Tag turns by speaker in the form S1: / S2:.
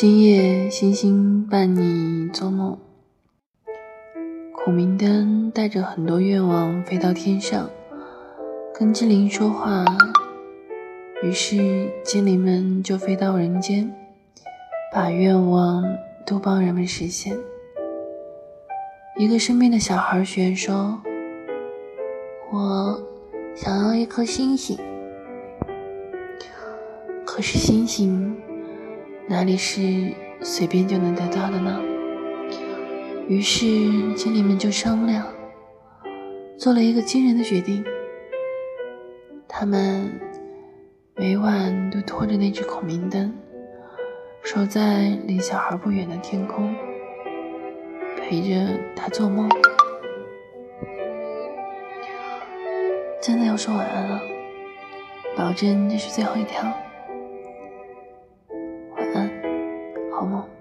S1: 今夜星星伴你做梦。孔明灯带着很多愿望飞到天上，跟精灵说话。于是精灵们就飞到人间，把愿望都帮人们实现。一个生病的小孩许愿说：“我想要一颗星星。”可是星星哪里是随便就能得到的呢？于是经理们就商量，做了一个惊人的决定。他们每晚都拖着那只孔明灯，守在离小孩不远的天空，陪着他做梦。真的要说晚安了，保证这是最后一条。好梦。